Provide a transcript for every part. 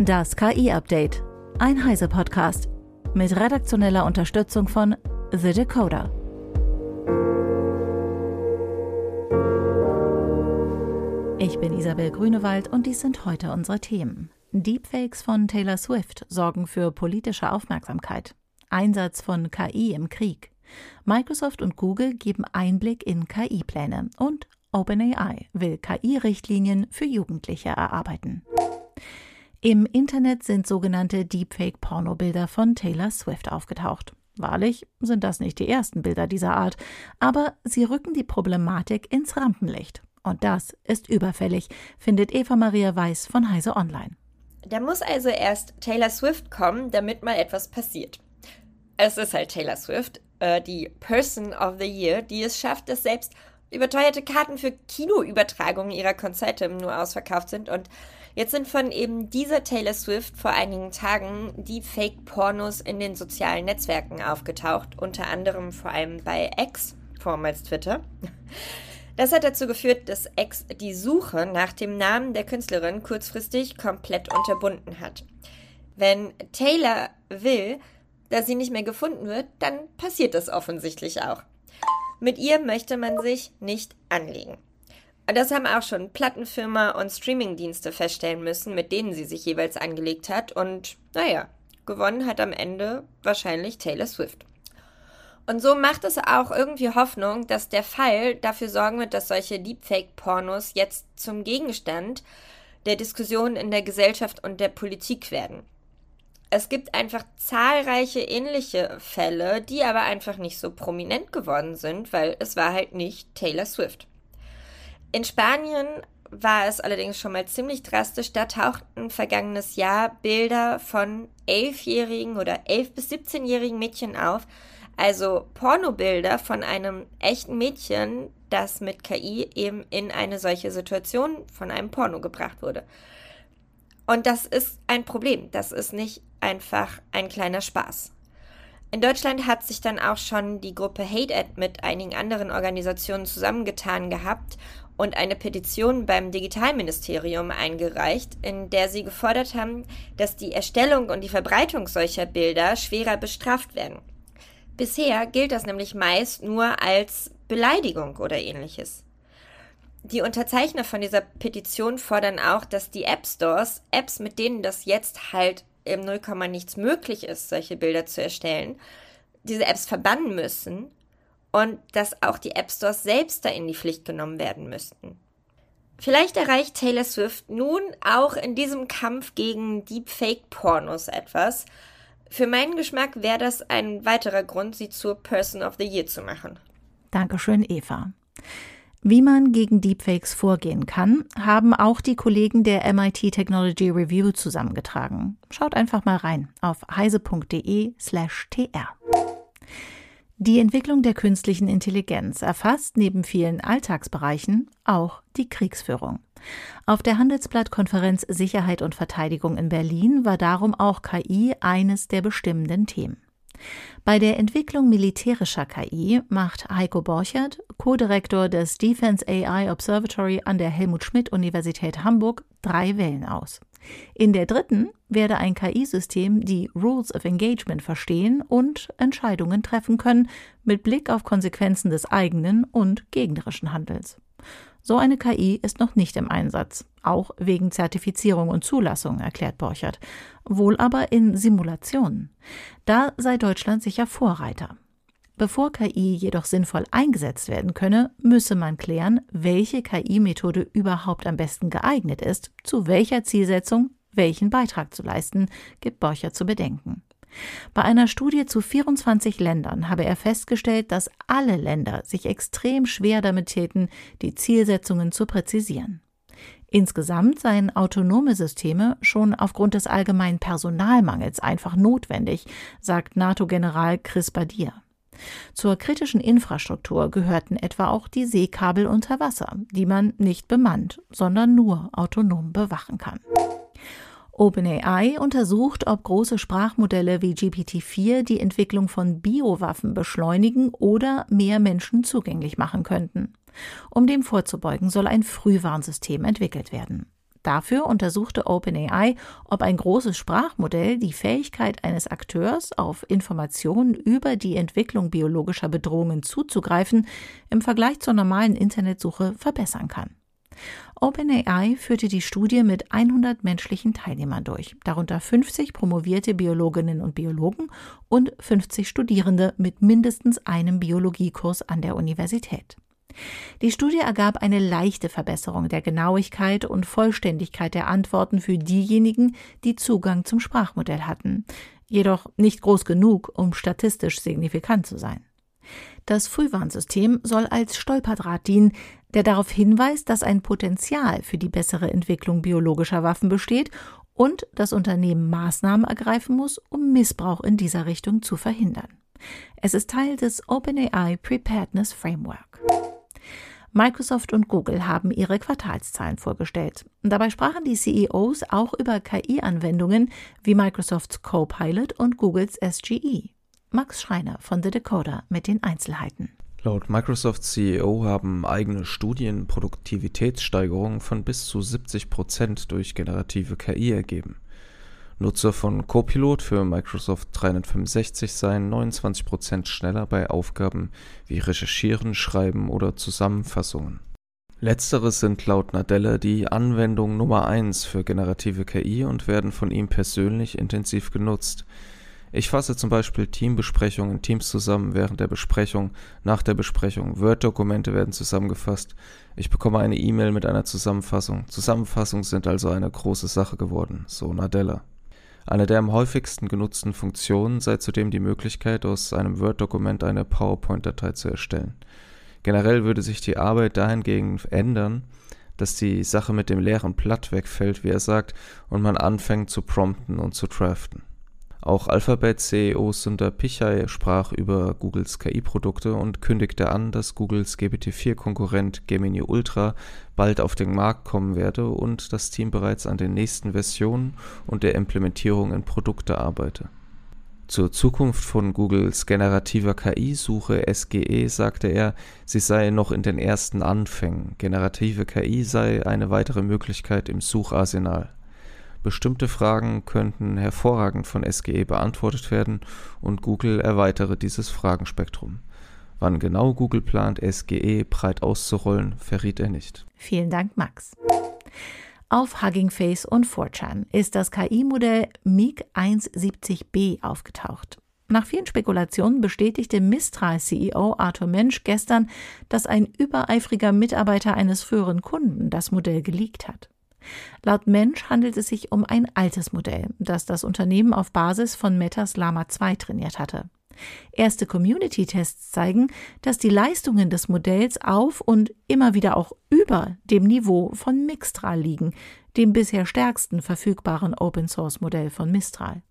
Das KI-Update. Ein Heise-Podcast. Mit redaktioneller Unterstützung von The Decoder. Ich bin Isabel Grünewald und dies sind heute unsere Themen. Deepfakes von Taylor Swift sorgen für politische Aufmerksamkeit. Einsatz von KI im Krieg. Microsoft und Google geben Einblick in KI-Pläne und OpenAI will KI-Richtlinien für Jugendliche erarbeiten. Im Internet sind sogenannte Deepfake-Pornobilder von Taylor Swift aufgetaucht. Wahrlich sind das nicht die ersten Bilder dieser Art, aber sie rücken die Problematik ins Rampenlicht. Und das ist überfällig, findet Eva Maria Weiß von Heise Online. Da muss also erst Taylor Swift kommen, damit mal etwas passiert. Es ist halt Taylor Swift, äh, die Person of the Year, die es schafft, dass selbst überteuerte Karten für Kinoübertragungen ihrer Konzerte nur ausverkauft sind und Jetzt sind von eben dieser Taylor Swift vor einigen Tagen die Fake-Pornos in den sozialen Netzwerken aufgetaucht, unter anderem vor allem bei X, vormals Twitter. Das hat dazu geführt, dass X die Suche nach dem Namen der Künstlerin kurzfristig komplett unterbunden hat. Wenn Taylor will, dass sie nicht mehr gefunden wird, dann passiert das offensichtlich auch. Mit ihr möchte man sich nicht anlegen. Das haben auch schon Plattenfirma und Streamingdienste feststellen müssen, mit denen sie sich jeweils angelegt hat. Und naja, gewonnen hat am Ende wahrscheinlich Taylor Swift. Und so macht es auch irgendwie Hoffnung, dass der Fall dafür sorgen wird, dass solche Deepfake-Pornos jetzt zum Gegenstand der Diskussion in der Gesellschaft und der Politik werden. Es gibt einfach zahlreiche ähnliche Fälle, die aber einfach nicht so prominent geworden sind, weil es war halt nicht Taylor Swift. In Spanien war es allerdings schon mal ziemlich drastisch. Da tauchten vergangenes Jahr Bilder von elfjährigen oder elf bis 17-jährigen Mädchen auf. Also Pornobilder von einem echten Mädchen, das mit KI eben in eine solche Situation von einem Porno gebracht wurde. Und das ist ein Problem. Das ist nicht einfach ein kleiner Spaß. In Deutschland hat sich dann auch schon die Gruppe HateAd mit einigen anderen Organisationen zusammengetan gehabt und eine Petition beim Digitalministerium eingereicht, in der sie gefordert haben, dass die Erstellung und die Verbreitung solcher Bilder schwerer bestraft werden. Bisher gilt das nämlich meist nur als Beleidigung oder ähnliches. Die Unterzeichner von dieser Petition fordern auch, dass die App Stores, Apps, mit denen das jetzt halt im Nullkomma nichts möglich ist, solche Bilder zu erstellen, diese Apps verbannen müssen und dass auch die App Stores selbst da in die Pflicht genommen werden müssten. Vielleicht erreicht Taylor Swift nun auch in diesem Kampf gegen Deepfake-Pornos etwas. Für meinen Geschmack wäre das ein weiterer Grund, sie zur Person of the Year zu machen. Dankeschön, Eva. Wie man gegen Deepfakes vorgehen kann, haben auch die Kollegen der MIT Technology Review zusammengetragen. Schaut einfach mal rein auf heise.de/tr. Die Entwicklung der künstlichen Intelligenz erfasst neben vielen Alltagsbereichen auch die Kriegsführung. Auf der Handelsblattkonferenz Sicherheit und Verteidigung in Berlin war darum auch KI eines der bestimmenden Themen. Bei der Entwicklung militärischer KI macht Heiko Borchert, Co-Direktor des Defense AI Observatory an der Helmut Schmidt Universität Hamburg, drei Wellen aus. In der dritten werde ein KI-System die Rules of Engagement verstehen und Entscheidungen treffen können mit Blick auf Konsequenzen des eigenen und gegnerischen Handels. So eine KI ist noch nicht im Einsatz, auch wegen Zertifizierung und Zulassung, erklärt Borchert, wohl aber in Simulationen. Da sei Deutschland sicher Vorreiter. Bevor KI jedoch sinnvoll eingesetzt werden könne, müsse man klären, welche KI-Methode überhaupt am besten geeignet ist, zu welcher Zielsetzung welchen Beitrag zu leisten, gibt Borcher zu bedenken. Bei einer Studie zu 24 Ländern habe er festgestellt, dass alle Länder sich extrem schwer damit täten, die Zielsetzungen zu präzisieren. Insgesamt seien autonome Systeme schon aufgrund des allgemeinen Personalmangels einfach notwendig, sagt NATO-General Chris Badir. Zur kritischen Infrastruktur gehörten etwa auch die Seekabel unter Wasser, die man nicht bemannt, sondern nur autonom bewachen kann. OpenAI untersucht, ob große Sprachmodelle wie GPT-4 die Entwicklung von Biowaffen beschleunigen oder mehr Menschen zugänglich machen könnten. Um dem vorzubeugen, soll ein Frühwarnsystem entwickelt werden. Dafür untersuchte OpenAI, ob ein großes Sprachmodell die Fähigkeit eines Akteurs, auf Informationen über die Entwicklung biologischer Bedrohungen zuzugreifen, im Vergleich zur normalen Internetsuche verbessern kann. OpenAI führte die Studie mit 100 menschlichen Teilnehmern durch, darunter 50 promovierte Biologinnen und Biologen und 50 Studierende mit mindestens einem Biologiekurs an der Universität. Die Studie ergab eine leichte Verbesserung der Genauigkeit und Vollständigkeit der Antworten für diejenigen, die Zugang zum Sprachmodell hatten, jedoch nicht groß genug, um statistisch signifikant zu sein. Das Frühwarnsystem soll als Stolperdraht dienen, der darauf hinweist, dass ein Potenzial für die bessere Entwicklung biologischer Waffen besteht und das Unternehmen Maßnahmen ergreifen muss, um Missbrauch in dieser Richtung zu verhindern. Es ist Teil des OpenAI Preparedness Framework. Microsoft und Google haben ihre Quartalszahlen vorgestellt. Dabei sprachen die CEOs auch über KI-Anwendungen wie Microsofts Copilot und Googles SGE. Max Schreiner von The Decoder mit den Einzelheiten. Laut Microsoft CEO haben eigene Studien Produktivitätssteigerungen von bis zu 70 Prozent durch generative KI ergeben. Nutzer von Copilot für Microsoft 365 seien 29 Prozent schneller bei Aufgaben wie Recherchieren, Schreiben oder Zusammenfassungen. Letzteres sind laut Nadella die Anwendung Nummer eins für generative KI und werden von ihm persönlich intensiv genutzt. Ich fasse zum Beispiel Teambesprechungen in Teams zusammen während der Besprechung, nach der Besprechung, Word-Dokumente werden zusammengefasst, ich bekomme eine E-Mail mit einer Zusammenfassung. Zusammenfassungen sind also eine große Sache geworden, so Nadella. Eine der am häufigsten genutzten Funktionen sei zudem die Möglichkeit, aus einem Word-Dokument eine PowerPoint-Datei zu erstellen. Generell würde sich die Arbeit dahingegen ändern, dass die Sache mit dem leeren Blatt wegfällt, wie er sagt, und man anfängt zu prompten und zu draften. Auch Alphabet-CEO Sundar Pichai sprach über Googles KI-Produkte und kündigte an, dass Googles GPT-4-Konkurrent Gemini Ultra bald auf den Markt kommen werde und das Team bereits an den nächsten Versionen und der Implementierung in Produkte arbeite. Zur Zukunft von Googles generativer KI-Suche SGE sagte er, sie sei noch in den ersten Anfängen. Generative KI sei eine weitere Möglichkeit im Sucharsenal. Bestimmte Fragen könnten hervorragend von SGE beantwortet werden und Google erweitere dieses Fragenspektrum. Wann genau Google plant, SGE breit auszurollen, verriet er nicht. Vielen Dank, Max. Auf Hugging Face und 4chan ist das KI-Modell MiG 170b aufgetaucht. Nach vielen Spekulationen bestätigte Mistral-CEO Arthur Mensch gestern, dass ein übereifriger Mitarbeiter eines früheren Kunden das Modell geleakt hat. Laut Mensch handelt es sich um ein altes Modell, das das Unternehmen auf Basis von Metas Lama 2 trainiert hatte. Erste Community-Tests zeigen, dass die Leistungen des Modells auf und immer wieder auch über dem Niveau von Mixtral liegen, dem bisher stärksten verfügbaren Open-Source-Modell von Mistral.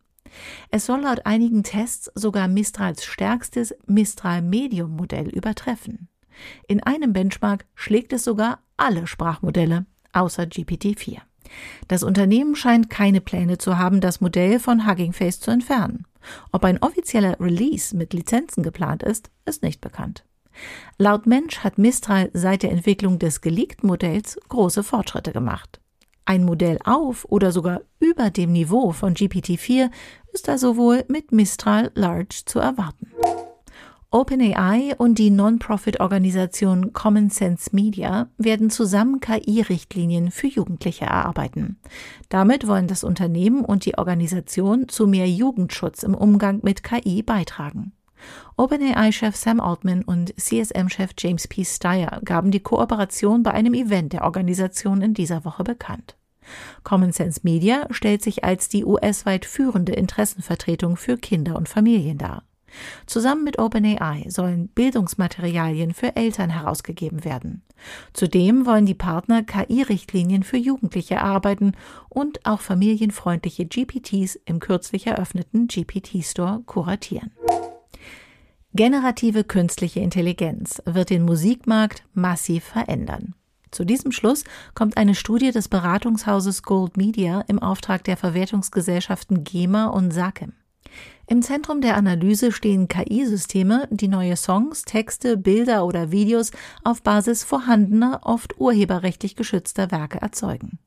Es soll laut einigen Tests sogar Mistrals stärkstes Mistral Medium Modell übertreffen. In einem Benchmark schlägt es sogar alle Sprachmodelle außer GPT-4. Das Unternehmen scheint keine Pläne zu haben, das Modell von Hugging Face zu entfernen. Ob ein offizieller Release mit Lizenzen geplant ist, ist nicht bekannt. Laut Mensch hat Mistral seit der Entwicklung des geleakten Modells große Fortschritte gemacht. Ein Modell auf oder sogar über dem Niveau von GPT-4 ist also wohl mit Mistral Large zu erwarten. OpenAI und die Non-Profit-Organisation Common Sense Media werden zusammen KI-Richtlinien für Jugendliche erarbeiten. Damit wollen das Unternehmen und die Organisation zu mehr Jugendschutz im Umgang mit KI beitragen. OpenAI-Chef Sam Altman und CSM-Chef James P. Steyer gaben die Kooperation bei einem Event der Organisation in dieser Woche bekannt. Common Sense Media stellt sich als die US-weit führende Interessenvertretung für Kinder und Familien dar. Zusammen mit OpenAI sollen Bildungsmaterialien für Eltern herausgegeben werden. Zudem wollen die Partner KI-Richtlinien für Jugendliche erarbeiten und auch familienfreundliche GPTs im kürzlich eröffneten GPT-Store kuratieren. Generative künstliche Intelligenz wird den Musikmarkt massiv verändern. Zu diesem Schluss kommt eine Studie des Beratungshauses Gold Media im Auftrag der Verwertungsgesellschaften GEMA und SACEM. Im Zentrum der Analyse stehen KI-Systeme, die neue Songs, Texte, Bilder oder Videos auf Basis vorhandener, oft urheberrechtlich geschützter Werke erzeugen.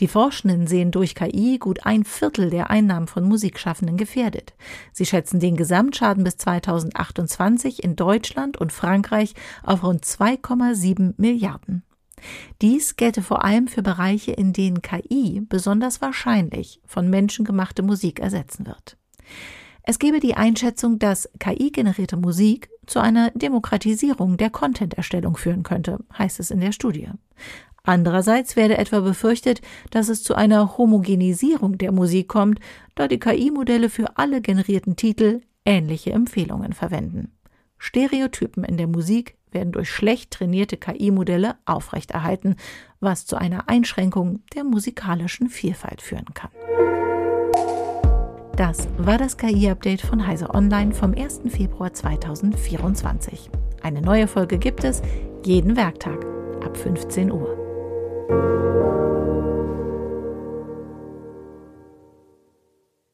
Die Forschenden sehen durch KI gut ein Viertel der Einnahmen von Musikschaffenden gefährdet. Sie schätzen den Gesamtschaden bis 2028 in Deutschland und Frankreich auf rund 2,7 Milliarden. Dies gelte vor allem für Bereiche, in denen KI besonders wahrscheinlich von menschengemachte Musik ersetzen wird. Es gebe die Einschätzung, dass KI-generierte Musik zu einer Demokratisierung der Content-Erstellung führen könnte, heißt es in der Studie. Andererseits werde etwa befürchtet, dass es zu einer Homogenisierung der Musik kommt, da die KI-Modelle für alle generierten Titel ähnliche Empfehlungen verwenden. Stereotypen in der Musik werden durch schlecht trainierte KI-Modelle aufrechterhalten, was zu einer Einschränkung der musikalischen Vielfalt führen kann. Das war das KI-Update von Heise Online vom 1. Februar 2024. Eine neue Folge gibt es jeden Werktag ab 15 Uhr.